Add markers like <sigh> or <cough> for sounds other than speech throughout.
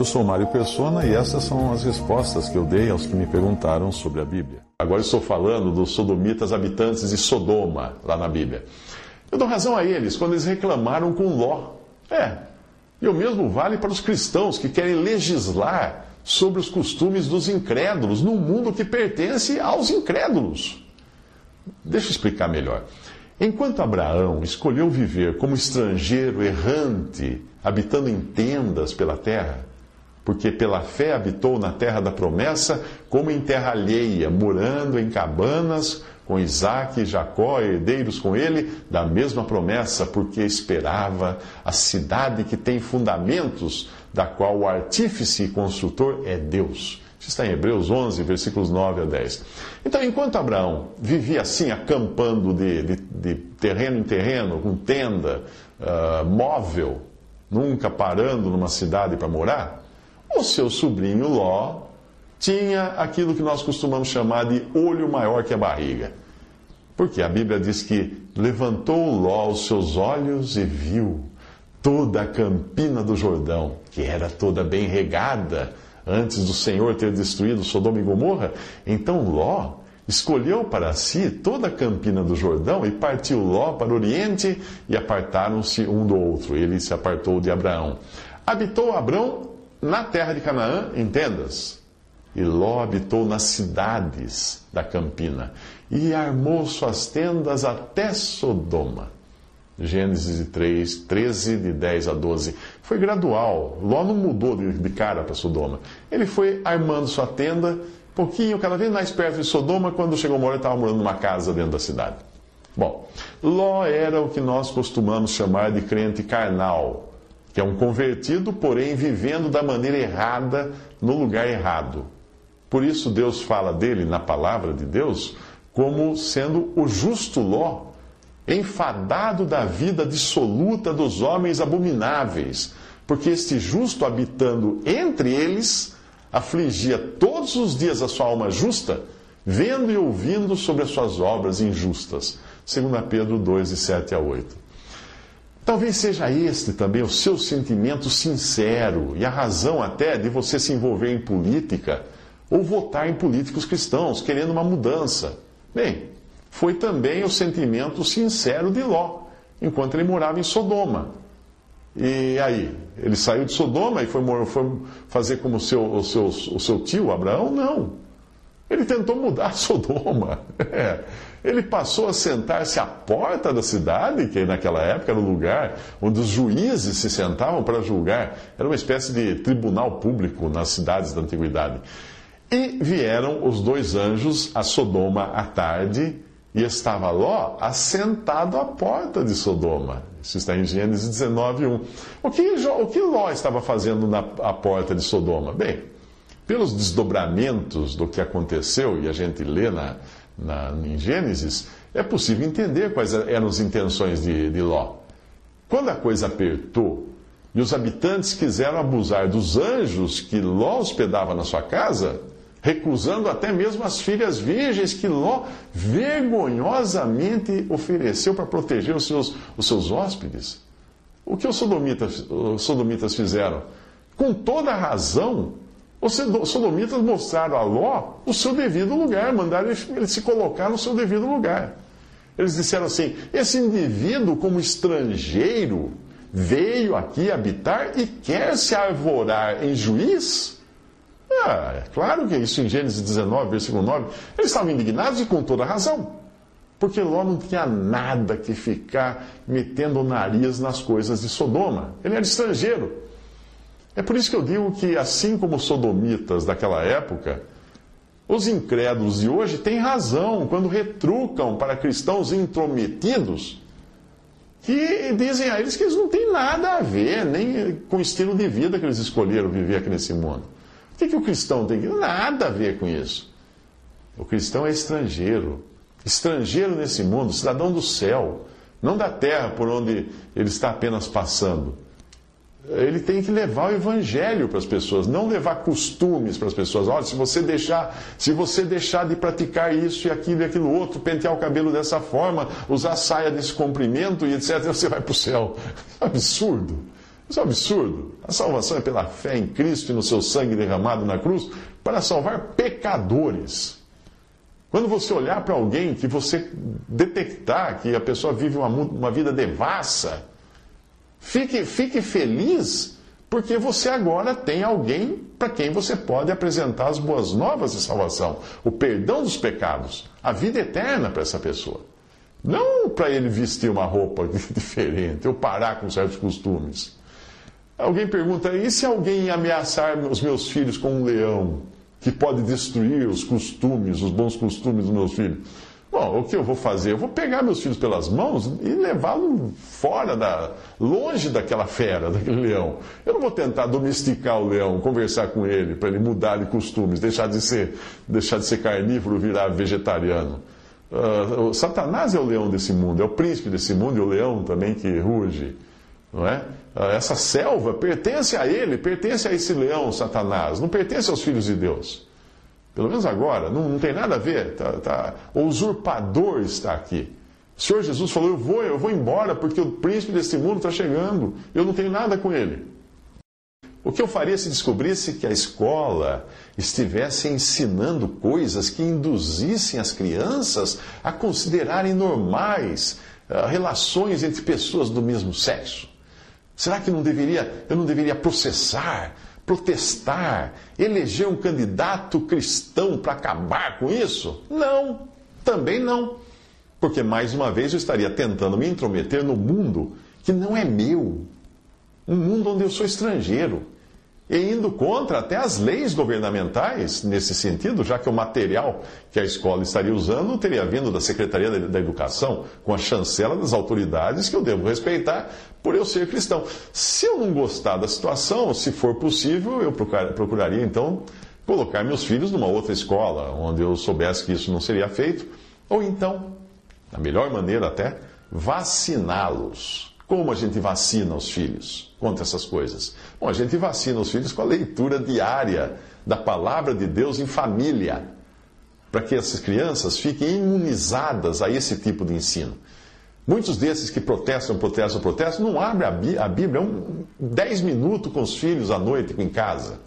Eu sou Mário Persona e essas são as respostas que eu dei aos que me perguntaram sobre a Bíblia. Agora estou falando dos sodomitas habitantes de Sodoma, lá na Bíblia. Eu dou razão a eles quando eles reclamaram com Ló. É, e o mesmo vale para os cristãos que querem legislar sobre os costumes dos incrédulos num mundo que pertence aos incrédulos. Deixa eu explicar melhor. Enquanto Abraão escolheu viver como estrangeiro errante, habitando em tendas pela terra, porque pela fé habitou na terra da promessa, como em terra alheia, morando em cabanas, com Isaac e Jacó, herdeiros com ele, da mesma promessa, porque esperava a cidade que tem fundamentos, da qual o artífice e construtor é Deus. Isso está em Hebreus 11, versículos 9 a 10. Então, enquanto Abraão vivia assim, acampando de, de, de terreno em terreno, com tenda, uh, móvel, nunca parando numa cidade para morar, o seu sobrinho Ló tinha aquilo que nós costumamos chamar de olho maior que a barriga. Porque a Bíblia diz que levantou Ló os seus olhos e viu toda a campina do Jordão, que era toda bem regada antes do Senhor ter destruído Sodoma e Gomorra. Então Ló escolheu para si toda a campina do Jordão e partiu Ló para o oriente e apartaram-se um do outro. Ele se apartou de Abraão. Habitou Abraão na terra de Canaã em tendas e Ló habitou nas cidades da campina e armou suas tendas até Sodoma. Gênesis 3, 13, de 10 a 12. Foi gradual. Ló não mudou de cara para Sodoma. Ele foi armando sua tenda, pouquinho, cada vez mais perto de Sodoma. Quando chegou uma hora, ele estava morando numa casa dentro da cidade. Bom, Ló era o que nós costumamos chamar de crente carnal, que é um convertido, porém vivendo da maneira errada, no lugar errado. Por isso Deus fala dele na palavra de Deus como sendo o justo Ló, enfadado da vida dissoluta dos homens abomináveis, porque este justo habitando entre eles afligia todos os dias a sua alma justa, vendo e ouvindo sobre as suas obras injustas. 2 Pedro 2, de 7 a 8. Talvez seja este também o seu sentimento sincero e a razão até de você se envolver em política ou votar em políticos cristãos, querendo uma mudança. Bem, foi também o sentimento sincero de Ló, enquanto ele morava em Sodoma. E aí, ele saiu de Sodoma e foi, foi fazer como seu, o, seu, o seu tio Abraão? Não. Ele tentou mudar <laughs> Sodoma. É. Ele passou a sentar-se à porta da cidade, que naquela época era o lugar onde os juízes se sentavam para julgar. Era uma espécie de tribunal público nas cidades da antiguidade. E vieram os dois anjos a Sodoma à tarde, e estava Ló assentado à porta de Sodoma. Isso está em Gênesis 19, 1. O que, o que Ló estava fazendo na porta de Sodoma? Bem, pelos desdobramentos do que aconteceu, e a gente lê na, na, em Gênesis, é possível entender quais eram as intenções de, de Ló. Quando a coisa apertou e os habitantes quiseram abusar dos anjos que Ló hospedava na sua casa, recusando até mesmo as filhas virgens que Ló vergonhosamente ofereceu para proteger os seus, os seus hóspedes. O que os sodomitas, os sodomitas fizeram? Com toda razão, os sodomitas mostraram a Ló o seu devido lugar, mandaram ele se colocar no seu devido lugar. Eles disseram assim: esse indivíduo, como estrangeiro, veio aqui habitar e quer se arvorar em juiz? Ah, é claro que é isso em Gênesis 19, versículo 9. Eles estavam indignados e com toda razão. Porque Ló não tinha nada que ficar metendo o nariz nas coisas de Sodoma. Ele era estrangeiro. É por isso que eu digo que, assim como os sodomitas daquela época, os incrédulos de hoje têm razão quando retrucam para cristãos intrometidos que dizem a eles que eles não têm nada a ver nem com o estilo de vida que eles escolheram viver aqui nesse mundo. O que, que o cristão tem? Nada a ver com isso. O cristão é estrangeiro. Estrangeiro nesse mundo, cidadão do céu, não da terra por onde ele está apenas passando ele tem que levar o evangelho para as pessoas, não levar costumes para as pessoas. Olha, se você deixar, se você deixar de praticar isso e aquilo e aquilo outro, pentear o cabelo dessa forma, usar saia desse comprimento e etc, você vai para o céu. Isso é um absurdo. Isso é um absurdo. A salvação é pela fé em Cristo e no seu sangue derramado na cruz para salvar pecadores. Quando você olhar para alguém que você detectar que a pessoa vive uma, uma vida devassa, Fique, fique feliz, porque você agora tem alguém para quem você pode apresentar as boas novas de salvação, o perdão dos pecados, a vida eterna para essa pessoa. Não para ele vestir uma roupa <laughs> diferente ou parar com certos costumes. Alguém pergunta: e se alguém ameaçar os meus filhos com um leão que pode destruir os costumes, os bons costumes dos meus filhos? Bom, o que eu vou fazer? Eu vou pegar meus filhos pelas mãos e levá-los fora, da, longe daquela fera, daquele leão. Eu não vou tentar domesticar o leão, conversar com ele, para ele mudar de costumes, deixar de ser, deixar de ser carnívoro, virar vegetariano. Uh, Satanás é o leão desse mundo, é o príncipe desse mundo e o leão também que ruge. Não é? Uh, essa selva pertence a ele, pertence a esse leão, Satanás, não pertence aos filhos de Deus. Pelo menos agora, não, não tem nada a ver. Tá, tá, o usurpador está aqui. O Senhor Jesus falou: Eu vou, eu vou embora, porque o príncipe deste mundo está chegando. Eu não tenho nada com ele. O que eu faria se descobrisse que a escola estivesse ensinando coisas que induzissem as crianças a considerarem normais uh, relações entre pessoas do mesmo sexo? Será que não deveria, eu não deveria processar protestar, eleger um candidato cristão para acabar com isso? Não, também não. Porque, mais uma vez, eu estaria tentando me intrometer no mundo que não é meu. Um mundo onde eu sou estrangeiro e indo contra até as leis governamentais nesse sentido, já que o material que a escola estaria usando teria vindo da Secretaria da Educação, com a chancela das autoridades que eu devo respeitar por eu ser cristão. Se eu não gostar da situação, se for possível, eu procuraria então colocar meus filhos numa outra escola, onde eu soubesse que isso não seria feito, ou então, a melhor maneira até, vaciná-los como a gente vacina os filhos contra essas coisas? Bom, a gente vacina os filhos com a leitura diária da palavra de Deus em família, para que essas crianças fiquem imunizadas a esse tipo de ensino. Muitos desses que protestam, protestam, protestam, não abrem a Bíblia um, 10 minutos com os filhos à noite em casa.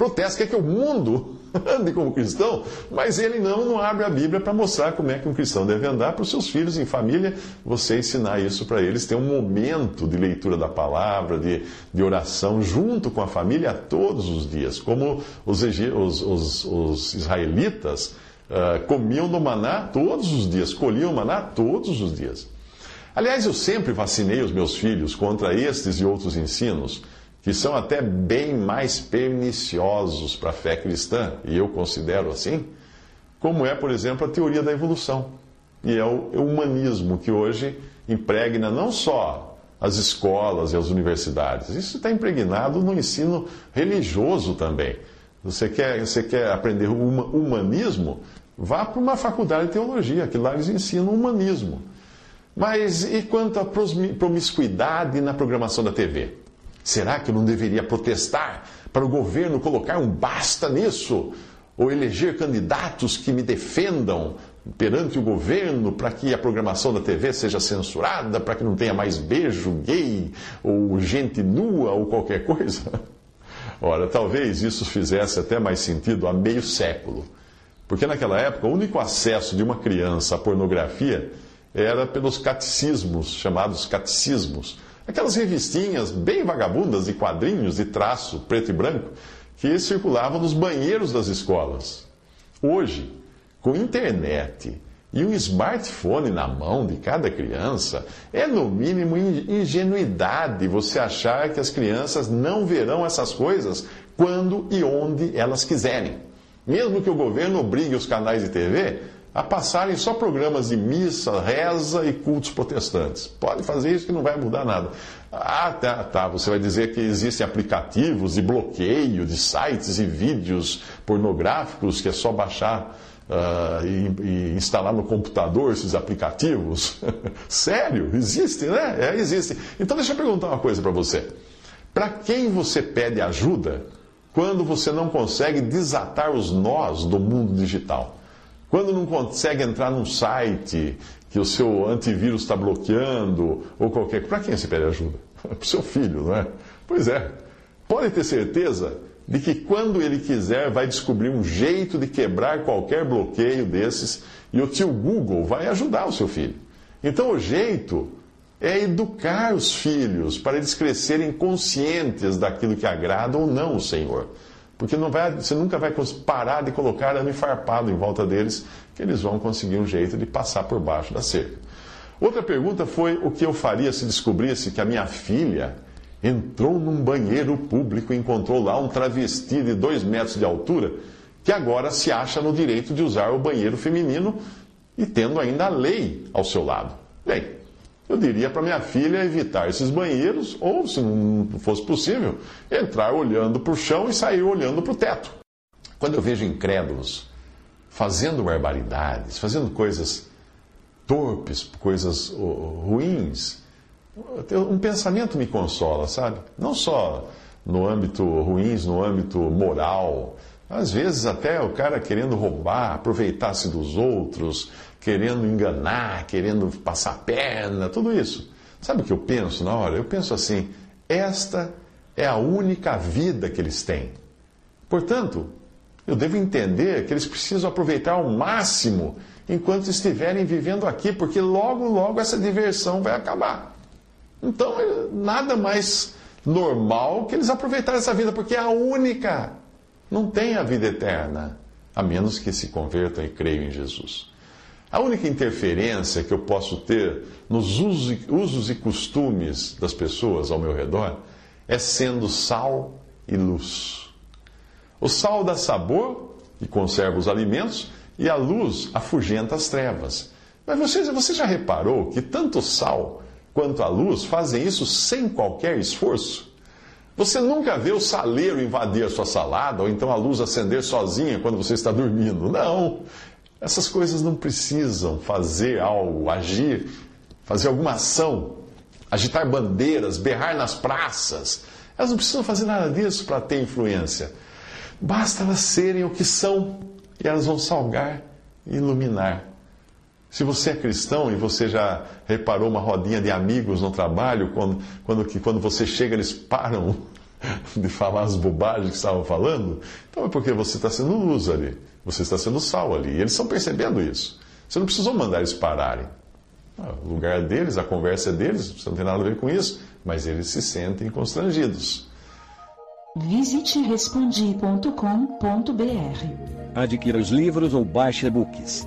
Protesta quer que o mundo <laughs> ande como cristão, mas ele não, não abre a Bíblia para mostrar como é que um cristão deve andar para os seus filhos em família, você ensinar isso para eles, ter um momento de leitura da palavra, de, de oração junto com a família todos os dias, como os, os, os, os israelitas uh, comiam do maná todos os dias, colhiam maná todos os dias. Aliás, eu sempre vacinei os meus filhos contra estes e outros ensinos que são até bem mais perniciosos para a fé cristã, e eu considero assim, como é, por exemplo, a teoria da evolução. E é o humanismo que hoje impregna não só as escolas e as universidades, isso está impregnado no ensino religioso também. Você quer, você quer aprender humanismo? Vá para uma faculdade de teologia, que lá eles ensinam humanismo. Mas e quanto à promiscuidade na programação da TV? Será que não deveria protestar para o governo colocar um basta nisso? Ou eleger candidatos que me defendam perante o governo para que a programação da TV seja censurada, para que não tenha mais beijo gay, ou gente nua, ou qualquer coisa? <laughs> Ora, talvez isso fizesse até mais sentido há meio século. Porque naquela época o único acesso de uma criança à pornografia era pelos catecismos, chamados catecismos Aquelas revistinhas bem vagabundas de quadrinhos de traço preto e branco que circulavam nos banheiros das escolas. Hoje, com internet e um smartphone na mão de cada criança, é no mínimo ingenuidade você achar que as crianças não verão essas coisas quando e onde elas quiserem. Mesmo que o governo obrigue os canais de TV a passarem só programas de missa, reza e cultos protestantes. Pode fazer isso que não vai mudar nada. Ah, tá, tá. Você vai dizer que existem aplicativos de bloqueio de sites e vídeos pornográficos que é só baixar uh, e, e, instalar no computador esses aplicativos? <laughs> Sério? Existe, né? É, existe. Então deixa eu perguntar uma coisa para você. Para quem você pede ajuda quando você não consegue desatar os nós do mundo digital? Quando não consegue entrar num site que o seu antivírus está bloqueando ou qualquer. Para quem você pede ajuda? <laughs> Para o seu filho, não é? Pois é. Pode ter certeza de que quando ele quiser vai descobrir um jeito de quebrar qualquer bloqueio desses e o tio Google vai ajudar o seu filho. Então o jeito é educar os filhos para eles crescerem conscientes daquilo que agrada ou não o Senhor. Porque não vai, você nunca vai parar de colocar arame farpado em volta deles, que eles vão conseguir um jeito de passar por baixo da cerca. Outra pergunta foi o que eu faria se descobrisse que a minha filha entrou num banheiro público e encontrou lá um travesti de dois metros de altura que agora se acha no direito de usar o banheiro feminino e tendo ainda a lei ao seu lado. Bem, eu diria para minha filha evitar esses banheiros ou, se não fosse possível, entrar olhando para o chão e sair olhando para o teto. Quando eu vejo incrédulos fazendo barbaridades, fazendo coisas torpes, coisas ruins, um pensamento me consola, sabe? Não só no âmbito ruins, no âmbito moral. Às vezes até o cara querendo roubar, aproveitar-se dos outros, querendo enganar, querendo passar perna, tudo isso. Sabe o que eu penso na hora? Eu penso assim: esta é a única vida que eles têm. Portanto, eu devo entender que eles precisam aproveitar ao máximo enquanto estiverem vivendo aqui, porque logo, logo essa diversão vai acabar. Então, nada mais normal que eles aproveitarem essa vida, porque é a única. Não tem a vida eterna, a menos que se convertam e creiam em Jesus. A única interferência que eu posso ter nos usos e costumes das pessoas ao meu redor é sendo sal e luz. O sal dá sabor e conserva os alimentos, e a luz afugenta as trevas. Mas você, você já reparou que tanto o sal quanto a luz fazem isso sem qualquer esforço. Você nunca vê o saleiro invadir a sua salada ou então a luz acender sozinha quando você está dormindo. Não. Essas coisas não precisam fazer algo, agir, fazer alguma ação, agitar bandeiras, berrar nas praças. Elas não precisam fazer nada disso para ter influência. Basta elas serem o que são e elas vão salgar e iluminar. Se você é cristão e você já reparou uma rodinha de amigos no trabalho, quando, quando, que, quando você chega eles param <laughs> de falar as bobagens que estavam falando, então é porque você está sendo luz ali, você está sendo sal ali. E eles estão percebendo isso. Você não precisou mandar eles pararem. Ah, o lugar deles, a conversa é deles, você não tem nada a ver com isso, mas eles se sentem constrangidos. Visite respondi.com.br. Adquira os livros ou baixe e-books.